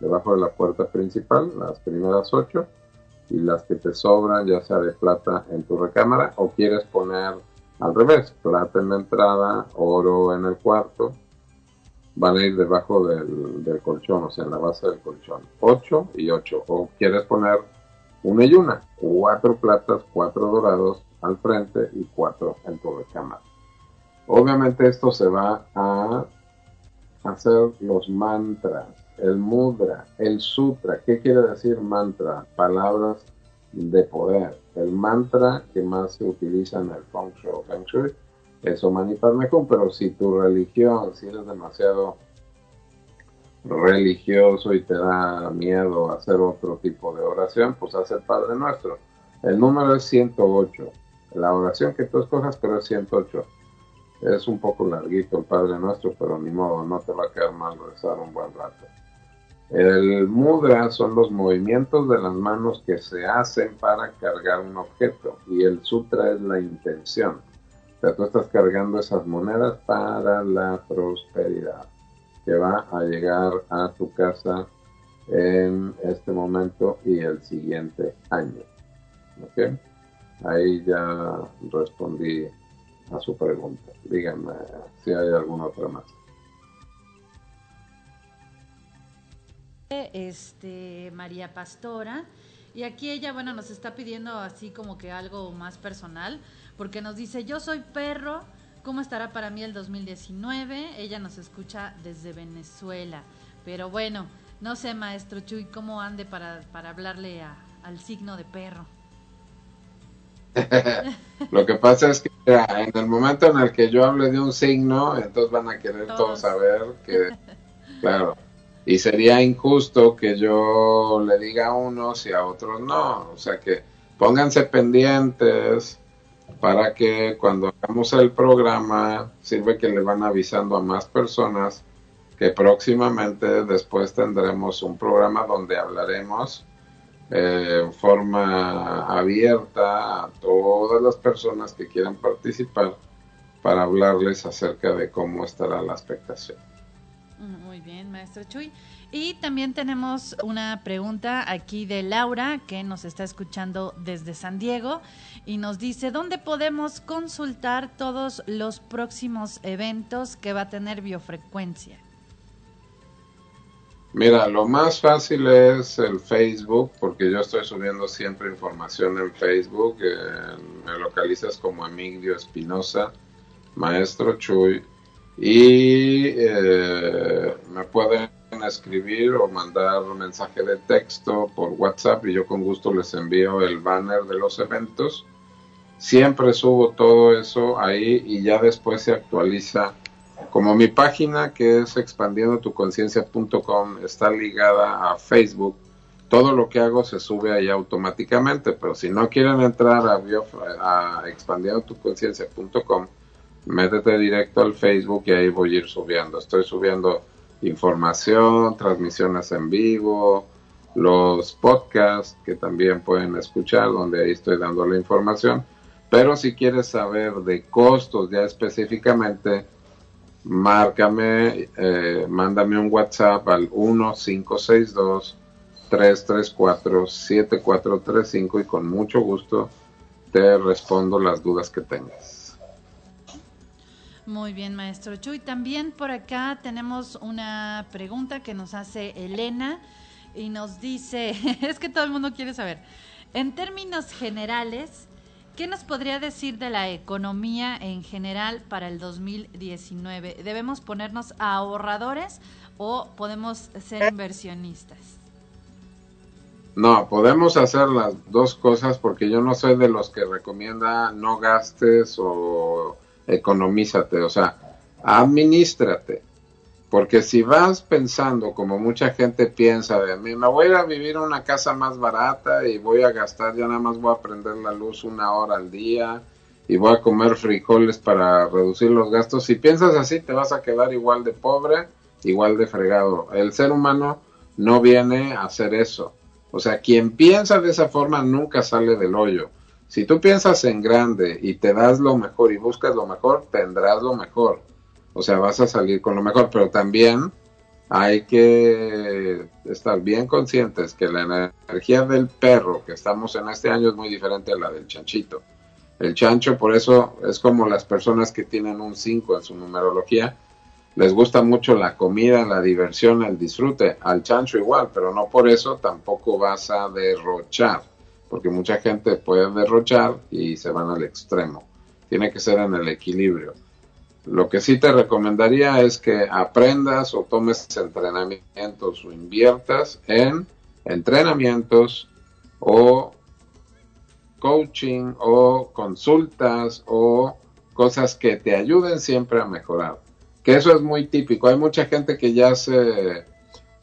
debajo de la puerta principal, las primeras ocho, y las que te sobran, ya sea de plata en tu recámara, o quieres poner al revés, plata en la entrada, oro en el cuarto, van a ir debajo del, colchón, o sea, en la base del colchón. 8 y 8. O quieres poner una y una, cuatro platas, cuatro dorados al frente y cuatro en tu recámara. Obviamente esto se va a hacer los mantras, el mudra, el sutra. ¿Qué quiere decir mantra? Palabras de poder. El mantra que más se utiliza en el Feng Shui, Feng Shui eso Mejor, pero si tu religión, si eres demasiado religioso y te da miedo hacer otro tipo de oración, pues haz el Padre Nuestro. El número es 108. La oración que tú escojas, pero es 108. Es un poco larguito el Padre Nuestro, pero ni modo, no te va a quedar mal rezar un buen rato. El mudra son los movimientos de las manos que se hacen para cargar un objeto y el sutra es la intención. O sea, tú estás cargando esas monedas para la prosperidad que va a llegar a tu casa en este momento y el siguiente año. ¿Ok? Ahí ya respondí a su pregunta. Díganme si hay alguna otra más. Este, María Pastora. Y aquí ella, bueno, nos está pidiendo así como que algo más personal porque nos dice, yo soy perro, ¿cómo estará para mí el 2019? Ella nos escucha desde Venezuela, pero bueno, no sé, maestro Chuy, ¿cómo ande para, para hablarle al signo de perro? Lo que pasa es que en el momento en el que yo hable de un signo, entonces van a querer todos, saber que, claro, y sería injusto que yo le diga a unos y a otros no, o sea que pónganse pendientes, para que cuando hagamos el programa sirve que le van avisando a más personas que próximamente después tendremos un programa donde hablaremos eh, en forma abierta a todas las personas que quieran participar para hablarles acerca de cómo estará la expectación. Muy bien, maestro Chuy. Y también tenemos una pregunta aquí de Laura, que nos está escuchando desde San Diego, y nos dice, ¿dónde podemos consultar todos los próximos eventos que va a tener biofrecuencia? Mira, lo más fácil es el Facebook, porque yo estoy subiendo siempre información en Facebook. me localizas como Emilio Espinosa, Maestro Chuy, y eh, me pueden escribir o mandar mensaje de texto por WhatsApp y yo con gusto les envío el banner de los eventos. Siempre subo todo eso ahí y ya después se actualiza. Como mi página que es expandiendotuconciencia.com está ligada a Facebook, todo lo que hago se sube ahí automáticamente, pero si no quieren entrar a, a expandiendotuconciencia.com, métete directo al Facebook y ahí voy a ir subiendo. Estoy subiendo información, transmisiones en vivo, los podcasts que también pueden escuchar, donde ahí estoy dando la información. Pero si quieres saber de costos ya específicamente, márcame, eh, mándame un WhatsApp al 1562 334 7435 y con mucho gusto te respondo las dudas que tengas. Muy bien, maestro Chuy. También por acá tenemos una pregunta que nos hace Elena y nos dice, es que todo el mundo quiere saber, en términos generales, ¿qué nos podría decir de la economía en general para el 2019? ¿Debemos ponernos ahorradores o podemos ser inversionistas? No, podemos hacer las dos cosas porque yo no soy de los que recomienda no gastes o economízate, o sea, administrate. Porque si vas pensando, como mucha gente piensa, de mí, me voy a ir a vivir en una casa más barata y voy a gastar, ya nada más voy a prender la luz una hora al día y voy a comer frijoles para reducir los gastos. Si piensas así, te vas a quedar igual de pobre, igual de fregado. El ser humano no viene a hacer eso. O sea, quien piensa de esa forma nunca sale del hoyo. Si tú piensas en grande y te das lo mejor y buscas lo mejor, tendrás lo mejor. O sea, vas a salir con lo mejor, pero también hay que estar bien conscientes que la energía del perro que estamos en este año es muy diferente a la del chanchito. El chancho, por eso, es como las personas que tienen un 5 en su numerología. Les gusta mucho la comida, la diversión, el disfrute. Al chancho igual, pero no por eso tampoco vas a derrochar. Porque mucha gente puede derrochar y se van al extremo. Tiene que ser en el equilibrio. Lo que sí te recomendaría es que aprendas o tomes entrenamientos o inviertas en entrenamientos o coaching o consultas o cosas que te ayuden siempre a mejorar. Que eso es muy típico. Hay mucha gente que ya se,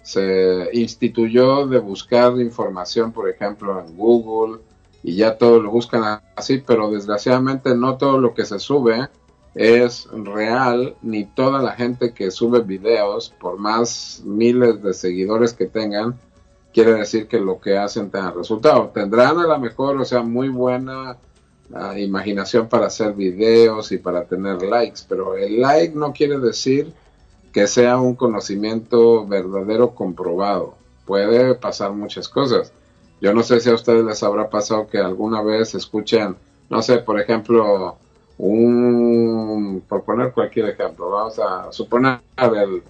se instituyó de buscar información, por ejemplo, en Google y ya todo lo buscan así, pero desgraciadamente no todo lo que se sube es real, ni toda la gente que sube videos, por más miles de seguidores que tengan, quiere decir que lo que hacen tenga resultado. Tendrán a lo mejor, o sea, muy buena ah, imaginación para hacer videos y para tener likes, pero el like no quiere decir que sea un conocimiento verdadero comprobado. Puede pasar muchas cosas. Yo no sé si a ustedes les habrá pasado que alguna vez escuchen, no sé, por ejemplo, un, por poner cualquier ejemplo, vamos a suponer el,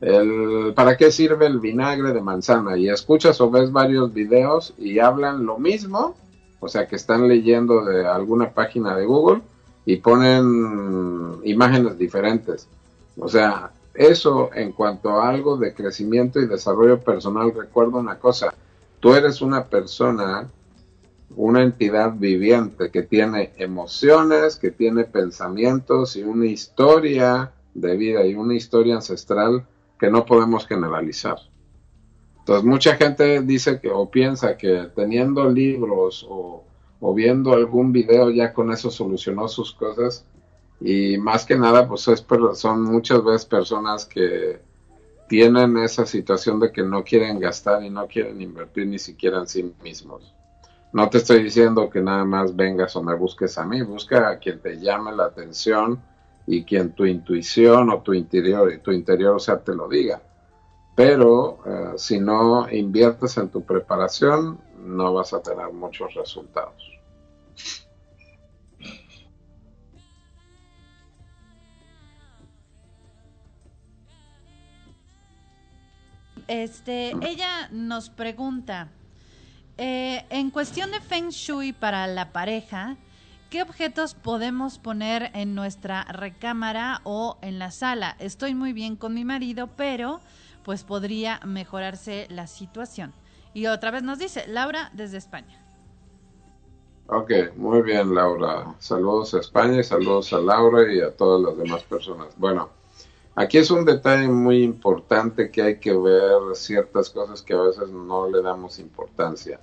el, ¿para qué sirve el vinagre de manzana? Y escuchas o ves varios videos y hablan lo mismo, o sea que están leyendo de alguna página de Google y ponen imágenes diferentes. O sea, eso en cuanto a algo de crecimiento y desarrollo personal, recuerdo una cosa, tú eres una persona una entidad viviente que tiene emociones, que tiene pensamientos y una historia de vida y una historia ancestral que no podemos generalizar. Entonces mucha gente dice que o piensa que teniendo libros o viendo algún video ya con eso solucionó sus cosas y más que nada pues es, son muchas veces personas que tienen esa situación de que no quieren gastar y no quieren invertir ni siquiera en sí mismos. No te estoy diciendo que nada más vengas o me busques a mí, busca a quien te llame la atención y quien tu intuición o tu interior tu interior, o sea, te lo diga. Pero eh, si no inviertes en tu preparación, no vas a tener muchos resultados. Este, ella nos pregunta, eh, en cuestión de Feng Shui para la pareja, ¿qué objetos podemos poner en nuestra recámara o en la sala? Estoy muy bien con mi marido, pero pues podría mejorarse la situación. Y otra vez nos dice Laura desde España. Ok, muy bien Laura. Saludos a España y saludos a Laura y a todas las demás personas. Bueno, aquí es un detalle muy importante que hay que ver ciertas cosas que a veces no le damos importancia.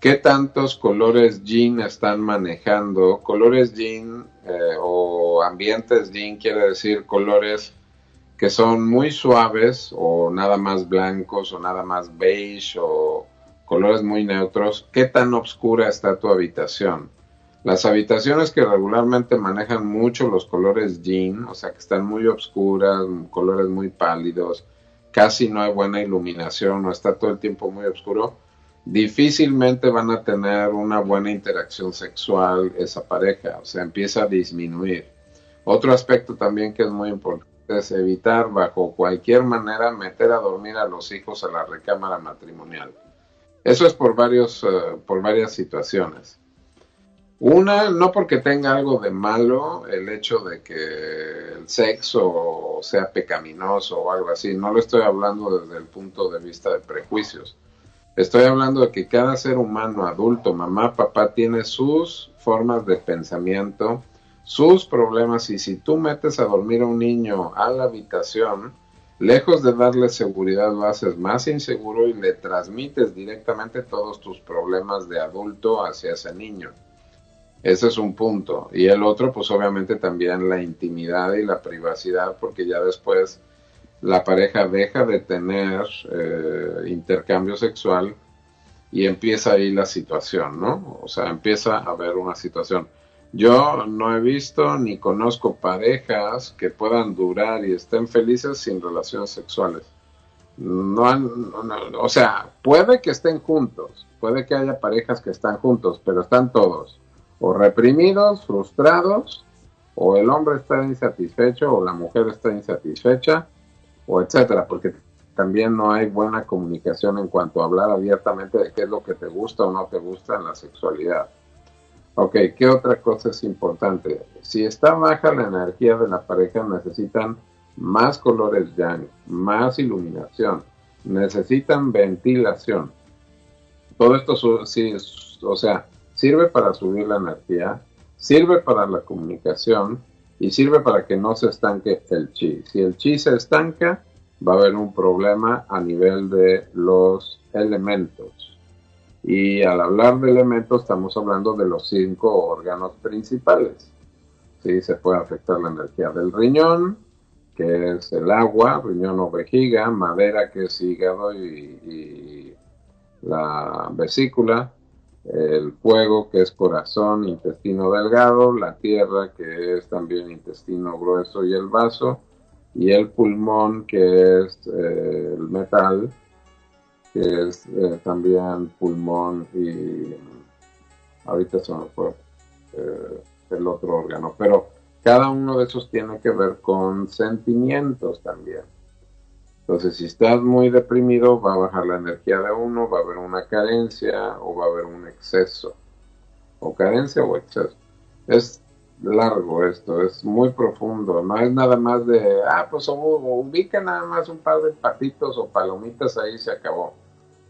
¿Qué tantos colores jean están manejando? Colores jean eh, o ambientes jean quiere decir colores que son muy suaves o nada más blancos o nada más beige o colores muy neutros. ¿Qué tan oscura está tu habitación? Las habitaciones que regularmente manejan mucho los colores jean, o sea que están muy oscuras, colores muy pálidos, casi no hay buena iluminación o está todo el tiempo muy oscuro, difícilmente van a tener una buena interacción sexual esa pareja, o sea, empieza a disminuir. Otro aspecto también que es muy importante es evitar bajo cualquier manera meter a dormir a los hijos a la recámara matrimonial. Eso es por varios, eh, por varias situaciones. Una, no porque tenga algo de malo el hecho de que el sexo sea pecaminoso o algo así, no lo estoy hablando desde el punto de vista de prejuicios. Estoy hablando de que cada ser humano, adulto, mamá, papá, tiene sus formas de pensamiento, sus problemas. Y si tú metes a dormir a un niño a la habitación, lejos de darle seguridad, lo haces más inseguro y le transmites directamente todos tus problemas de adulto hacia ese niño. Ese es un punto. Y el otro, pues obviamente también la intimidad y la privacidad, porque ya después la pareja deja de tener eh, intercambio sexual y empieza ahí la situación, ¿no? O sea, empieza a haber una situación. Yo no he visto ni conozco parejas que puedan durar y estén felices sin relaciones sexuales. No, o sea, puede que estén juntos, puede que haya parejas que están juntos, pero están todos o reprimidos, frustrados, o el hombre está insatisfecho o la mujer está insatisfecha, o etcétera, porque también no hay buena comunicación en cuanto a hablar abiertamente de qué es lo que te gusta o no te gusta en la sexualidad. Ok, ¿qué otra cosa es importante? Si está baja la energía de la pareja, necesitan más colores yang, más iluminación, necesitan ventilación. Todo esto, sí, o sea, sirve para subir la energía, sirve para la comunicación y sirve para que no se estanque el chi. Si el chi se estanca, va a haber un problema a nivel de los elementos. Y al hablar de elementos estamos hablando de los cinco órganos principales. ¿Sí? Se puede afectar la energía del riñón, que es el agua, riñón o vejiga, madera, que es hígado y, la vesícula, el fuego, que es corazón, intestino delgado, la tierra, que es también intestino grueso y el vaso, y el pulmón, que es eh, el metal, que es eh, también pulmón y ahorita se me eh, el otro órgano, pero cada uno de esos tiene que ver con sentimientos también. Entonces, si estás muy deprimido, va a bajar la energía de uno, va a haber una carencia o va a haber un exceso. O carencia o exceso. Es largo esto, es muy profundo. No es nada más de, ah, pues ubica nada más un par de patitos o palomitas ahí se acabó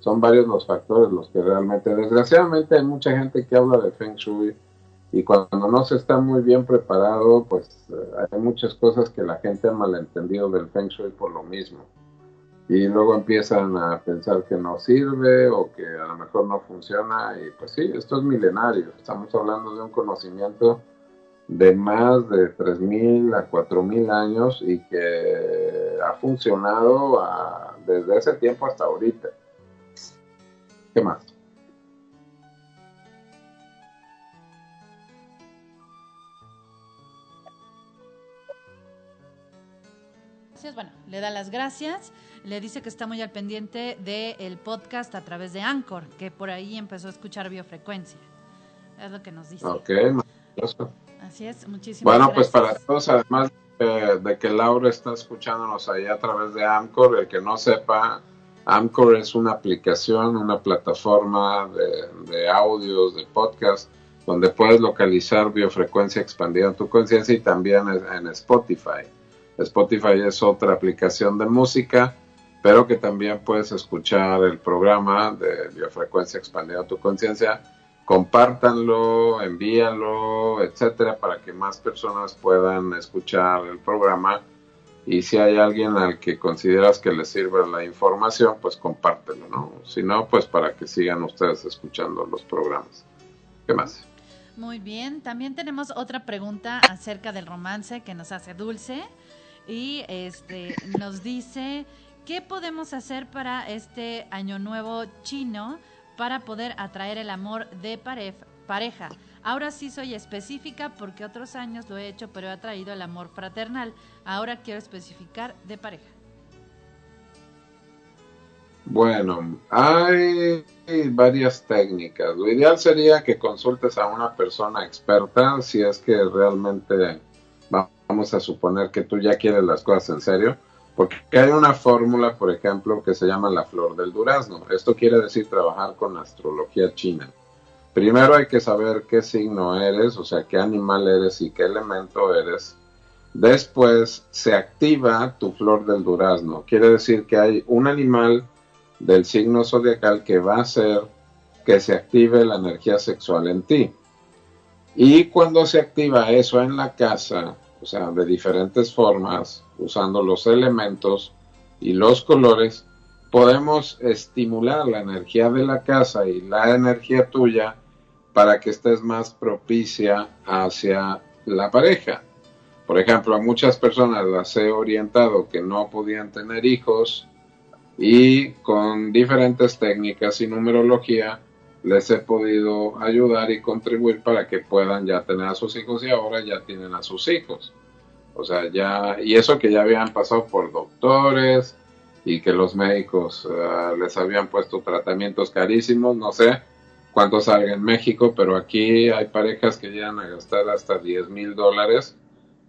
son varios los factores los que realmente, desgraciadamente hay mucha gente que habla de Feng Shui y cuando no se está muy bien preparado, pues eh, hay muchas cosas que la gente ha malentendido del Feng Shui por lo mismo. Y luego empiezan a pensar que no sirve o que a lo mejor no funciona y pues sí, esto es milenario. Estamos hablando de un conocimiento de más de 3.000 a 4.000 años y que ha funcionado desde ese tiempo hasta ahorita. ¿Qué más? Bueno, le da las gracias. Le dice que está muy al pendiente del podcast a través de Anchor, que por ahí empezó a escuchar biofrecuencia. Es lo que nos dice. Ok, maravilloso. Así es, muchísimas Bueno, pues para todos, además de que Laura está escuchándonos ahí a través de Anchor, el que no sepa, Amcor es una aplicación, una plataforma de, audios, de podcast, donde puedes localizar biofrecuencia expandida en tu conciencia y también en Spotify. Spotify es otra aplicación de música, pero que también puedes escuchar el programa de biofrecuencia expandida en tu conciencia. Compártanlo, envíalo, etcétera, para que más personas puedan escuchar el programa y si hay alguien al que consideras que le sirve la información, pues compártelo, ¿no? Si no, pues para que sigan ustedes escuchando los programas. ¿Qué más? Muy bien, también tenemos otra pregunta acerca del romance que nos hace Dulce y este nos dice ¿qué podemos hacer para este año nuevo chino para poder atraer el amor de pareja? Ahora sí soy específica porque otros años lo he hecho, pero he traído el amor fraternal. Ahora quiero especificar de pareja. Bueno, hay varias técnicas. Lo ideal sería que consultes a una persona experta si es que realmente vamos a suponer que tú ya quieres las cosas en serio. Porque hay una fórmula, por ejemplo, que se llama la flor del durazno. Esto quiere decir trabajar con astrología china. Primero hay que saber qué signo eres, o sea, qué animal eres y qué elemento eres. Después se activa tu flor del durazno. Quiere decir que hay un animal del signo zodiacal que va a hacer que se active la energía sexual en ti. Y cuando se activa eso en la casa, o sea, de diferentes formas, usando los elementos y los colores, podemos estimular la energía de la casa y la energía tuya para que estés más propicia hacia la pareja. Por ejemplo, a muchas personas las he orientado que no podían tener hijos y con diferentes técnicas y numerología les he podido ayudar y contribuir para que puedan ya tener a sus hijos y ahora ya tienen a sus hijos. O sea, ya, y eso que ya habían pasado por doctores y que los médicos eh, les habían puesto tratamientos carísimos, no sé cuánto salga en México, pero aquí hay parejas que llegan a gastar hasta 10 mil dólares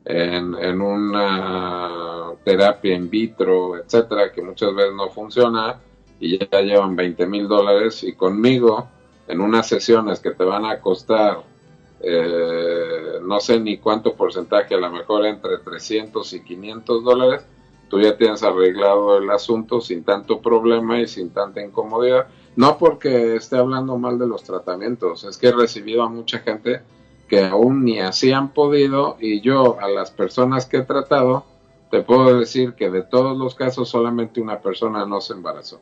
en, en, una terapia in vitro, etcétera, que muchas veces no funciona y ya llevan 20 mil dólares y conmigo en unas sesiones que te van a costar eh, no sé ni cuánto porcentaje, a lo mejor entre 300 y 500 dólares, tú ya tienes arreglado el asunto sin tanto problema y sin tanta incomodidad. No porque esté hablando mal de los tratamientos, es que he recibido a mucha gente que aún ni así han podido y yo a las personas que he tratado te puedo decir que de todos los casos solamente una persona no se embarazó.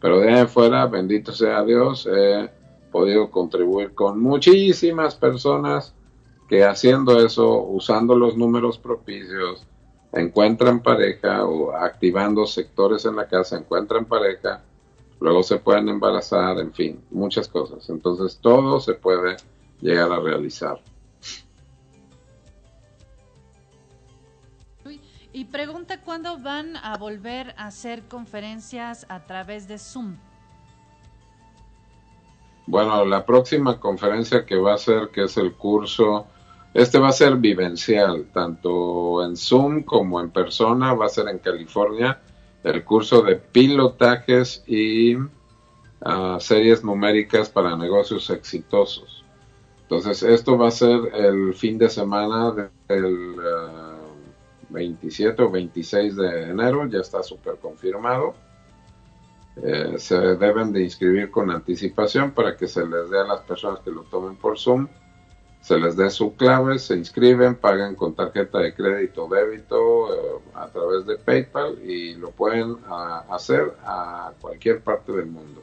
Pero de ahí fuera, bendito sea Dios, he podido contribuir con muchísimas personas que haciendo eso, usando los números propicios, encuentran pareja o activando sectores en la casa, encuentran pareja, luego se pueden embarazar, en fin, muchas cosas. Entonces todo se puede llegar a realizar. Y pregunta cuándo van a volver a hacer conferencias a través de Zoom. Bueno, la próxima conferencia que va a ser, que es el curso, este va a ser vivencial, tanto en Zoom como en persona, va a ser en California, el curso de pilotajes y ah, series numéricas para negocios exitosos. Entonces, esto va a ser el fin de semana del... 27 o 26 de enero, ya está súper confirmado. Eh, se deben de inscribir con anticipación para que se les dé a las personas que lo tomen por Zoom, se les dé su clave, se inscriben, pagan con tarjeta de crédito o débito eh, a través de PayPal y lo pueden ah, hacer a cualquier parte del mundo.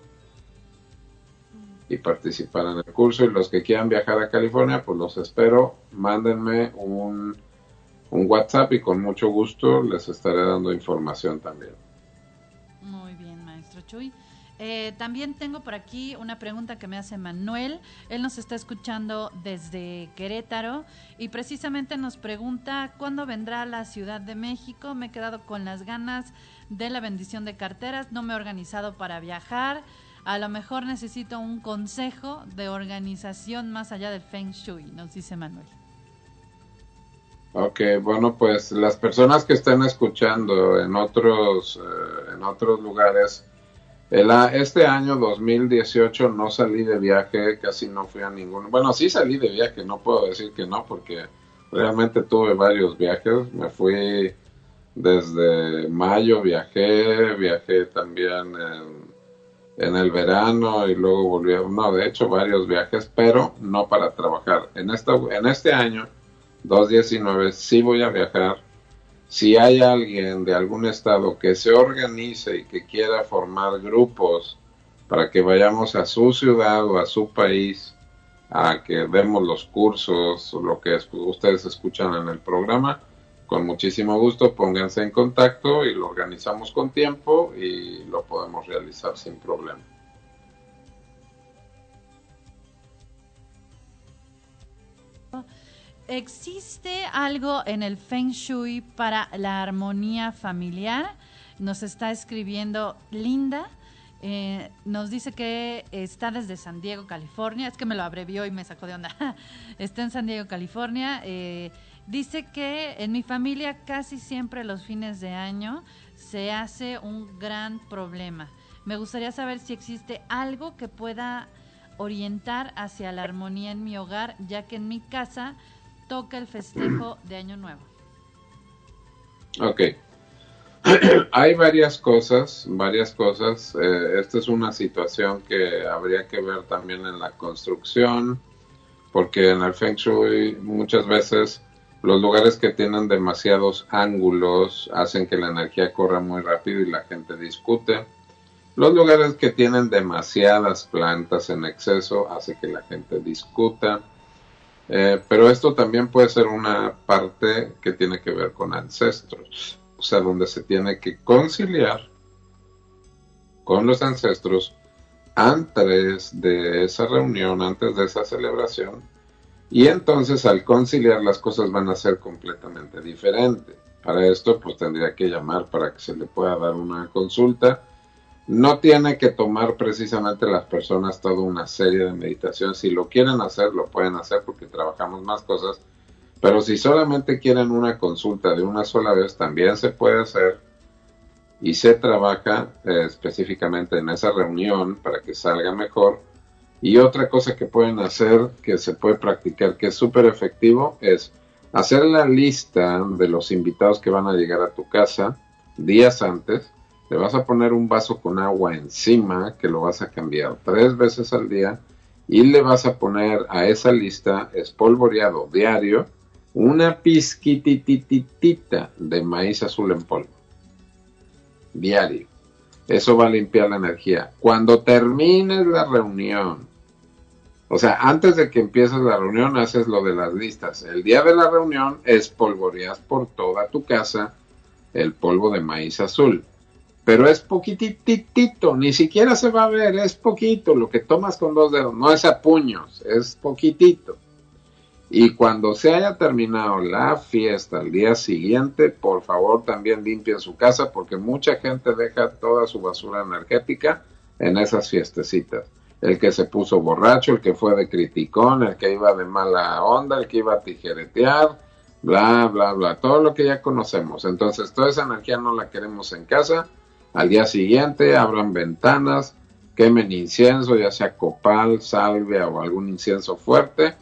Y participar en el curso. Y los que quieran viajar a California pues los espero. Mándenme un un WhatsApp y con mucho gusto les estaré dando información también. Muy bien, maestro Chuy. Eh, también tengo por aquí una pregunta que me hace Manuel. Él nos está escuchando desde Querétaro y precisamente nos pregunta cuándo vendrá a la Ciudad de México. Me he quedado con las ganas de la bendición de carteras. No me he organizado para viajar. A lo mejor necesito un consejo de organización más allá del Feng Shui, nos dice Manuel. Ok, bueno, pues las personas que estén escuchando en otros, eh, en otros lugares, el, este año 2018 no salí de viaje, casi no fui a ninguno. Bueno, sí salí de viaje, no puedo decir que no, porque realmente tuve varios viajes. Me fui desde mayo, viajé, viajé también en, en el verano y luego volví a, no, de hecho varios viajes, pero no para trabajar. En, esta, en este año 219, sí voy a viajar. Si hay alguien de algún estado que se organice y que quiera formar grupos para que vayamos a su ciudad o a su país a que demos los cursos, lo que ustedes escuchan en el programa, con muchísimo gusto pónganse en contacto y lo organizamos con tiempo y lo podemos realizar sin problema. ¿Existe algo en el Feng Shui para la armonía familiar? Nos está escribiendo Linda. Eh, nos dice que está desde San Diego, California. Es que me lo abrevió y me sacó de onda. está en San Diego, California. Eh, dice que en mi familia casi siempre los fines de año se hace un gran problema. Me gustaría saber si existe algo que pueda orientar hacia la armonía en mi hogar, ya que en mi casa toca el festejo de Año Nuevo? Ok. Hay varias cosas, varias cosas. Eh, esta es una situación que habría que ver también en la construcción, porque en el Feng Shui muchas veces los lugares que tienen demasiados ángulos hacen que la energía corra muy rápido y la gente discute. Los lugares que tienen demasiadas plantas en exceso hace que la gente discuta Eh, pero esto también puede ser una parte que tiene que ver con ancestros, o sea, donde se tiene que conciliar con los ancestros antes de esa reunión, antes de esa celebración, y entonces al conciliar las cosas van a ser completamente diferentes. Para esto, pues tendría que llamar para que se le pueda dar una consulta. No tiene que tomar precisamente las personas toda una serie de meditaciones. Si lo quieren hacer, lo pueden hacer porque trabajamos más cosas. Pero si solamente quieren una consulta de una sola vez, también se puede hacer y se trabaja eh, específicamente en esa reunión para que salga mejor. Y otra cosa que pueden hacer, que se puede practicar, que es súper efectivo, es hacer la lista de los invitados que van a llegar a tu casa días antes. Le vas a poner un vaso con agua encima que lo vas a cambiar tres veces al día y le vas a poner a esa lista espolvoreado diario una pizquitititita de maíz azul en polvo. Diario. Eso va a limpiar la energía. Cuando termines la reunión o sea, antes de que empieces la reunión, haces lo de las listas. El día de la reunión espolvoreas por toda tu casa el polvo de maíz azul. Pero es poquititito, ni siquiera se va a ver, es poquito lo que tomas con dos dedos, no es a puños, es poquitito. Y cuando se haya terminado la fiesta al día siguiente, por favor también limpien su casa porque mucha gente deja toda su basura energética en esas fiestecitas el que se puso borracho, el que fue de criticón, el que iba de mala onda, el que iba a tijeretear, bla, bla, bla, todo lo que ya conocemos. Entonces, toda esa energía no la queremos en casa. Al día siguiente, abran ventanas, quemen incienso, ya sea copal, salvia o algún incienso fuerte,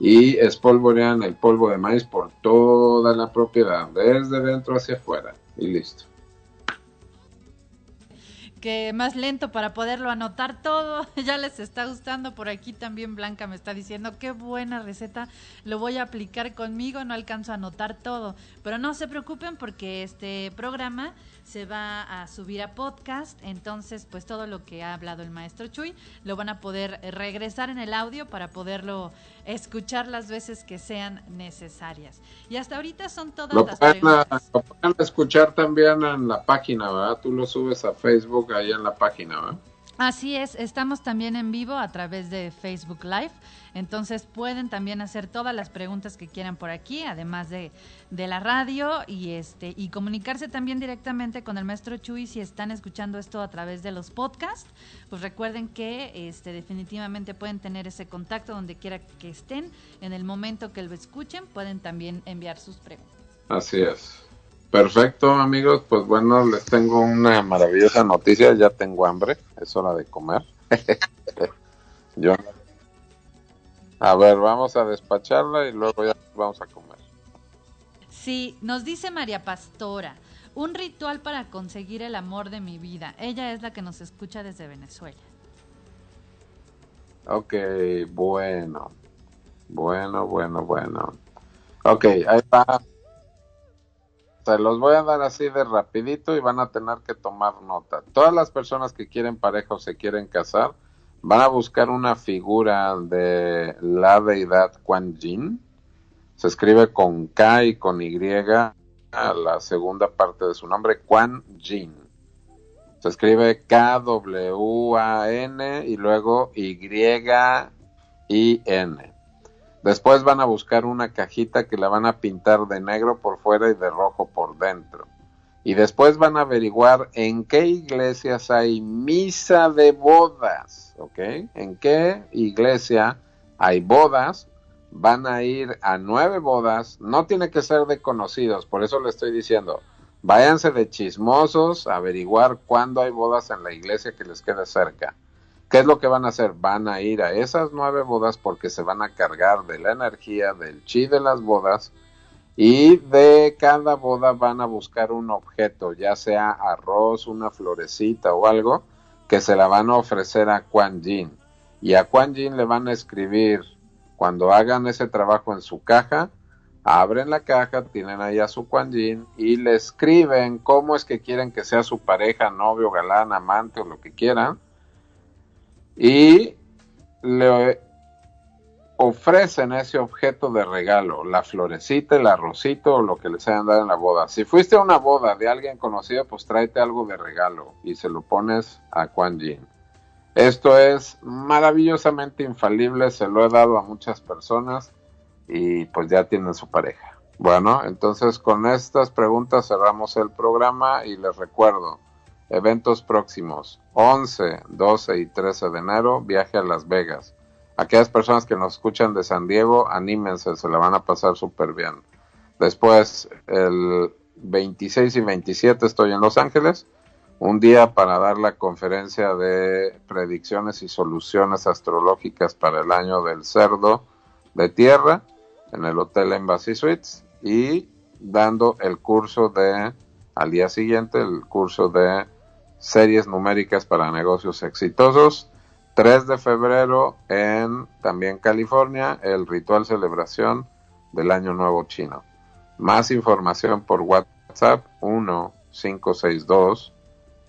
y espolvorean el polvo de maíz por toda la propiedad, desde dentro hacia afuera, y listo que más lento para poderlo anotar todo. Ya les está gustando. Por aquí también Blanca me está diciendo, qué buena receta, lo voy a aplicar conmigo, no alcanzo a anotar todo. Pero no se preocupen porque este programa se va a subir a podcast, entonces pues todo lo que ha hablado el maestro Chuy lo van a poder regresar en el audio para poderlo escuchar las veces que sean necesarias. Y hasta ahorita son todas las preguntas. Lo pueden escuchar también en la página, ¿verdad? Tú lo subes a Facebook ahí en la página, ¿verdad? Así es, estamos también en vivo a través de Facebook Live, entonces pueden también hacer todas las preguntas que quieran por aquí, además de, de, la radio y este y comunicarse también directamente con el maestro Chuy si están escuchando esto a través de los podcasts, pues recuerden que este definitivamente pueden tener ese contacto donde quiera que estén, en el momento que lo escuchen pueden también enviar sus preguntas. Así es. Perfecto, amigos. Pues bueno, les tengo una maravillosa noticia. Ya tengo hambre. Es hora de comer. Yo. A ver, vamos a despacharla y luego ya vamos a comer. Sí, nos dice María Pastora. Un ritual para conseguir el amor de mi vida. Ella es la que nos escucha desde Venezuela. Ok, bueno. Bueno, bueno, bueno. Ok, ahí va se los voy a dar así de rapidito y van a tener que tomar nota. Todas las personas que quieren pareja o se quieren casar van a buscar una figura de la deidad Quan Yin. Se escribe con K y con Y a la segunda parte de su nombre, Quan Yin. Se escribe K-W-A-N y luego Y-I-N. Después van a buscar una cajita que la van a pintar de negro por fuera y de rojo por dentro. Y después van a averiguar en qué iglesias hay misa de bodas, ¿ok? En qué iglesia hay bodas. Van a ir a nueve bodas. No tiene que ser de conocidos, por eso le estoy diciendo. Váyanse de chismosos a averiguar cuándo hay bodas en la iglesia que les quede cerca. ¿Qué es lo que van a hacer? Van a ir a esas nueve bodas porque se van a cargar de la energía del chi de las bodas y de cada boda van a buscar un objeto, ya sea arroz, una florecita o algo, que se la van a ofrecer a Quan Yin. Y a Quan Yin le van a escribir, cuando hagan ese trabajo en su caja, abren la caja, tienen ahí a su Quan Yin y le escriben cómo es que quieren que sea su pareja, novio, galán, amante o lo que quieran y le, ofrecen ese objeto de regalo, la florecita, el arrocito o lo que les hayan dado en la boda. Si fuiste a una boda de alguien conocido, pues tráete algo de regalo y se lo pones a Quan Yin. Esto es maravillosamente infalible, se lo he dado a muchas personas y pues ya tienen su pareja. Bueno, entonces con estas preguntas cerramos el programa y les recuerdo, eventos próximos, 11, 12 y 13 de enero, viaje a Las Vegas. Aquellas personas que nos escuchan de San Diego, anímense, se la van a pasar súper bien. Después, el 26 y 27 estoy en Los Ángeles, un día para dar la conferencia de predicciones y soluciones astrológicas para el año del cerdo de tierra en el Hotel Embassy Suites y dando el curso de, al día siguiente, el curso de series numéricas para negocios exitosos. 3 de febrero en también California, el ritual celebración del Año Nuevo Chino. Más información por WhatsApp 1 562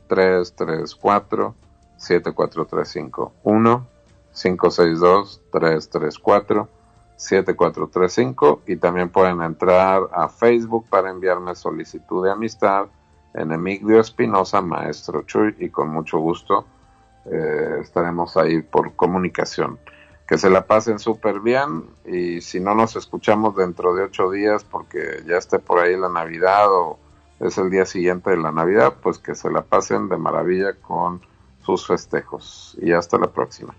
334 7435 1 562 334 7435 y también pueden entrar a Facebook para enviarme solicitud de amistad en Emigdio Espinosa, Maestro Chuy, y con mucho gusto eh, estaremos ahí por comunicación. Que se la pasen súper bien y si no nos escuchamos dentro de ocho días porque ya esté por ahí la Navidad o es el día siguiente de la Navidad, pues que se la pasen de maravilla con sus festejos. Y hasta la próxima.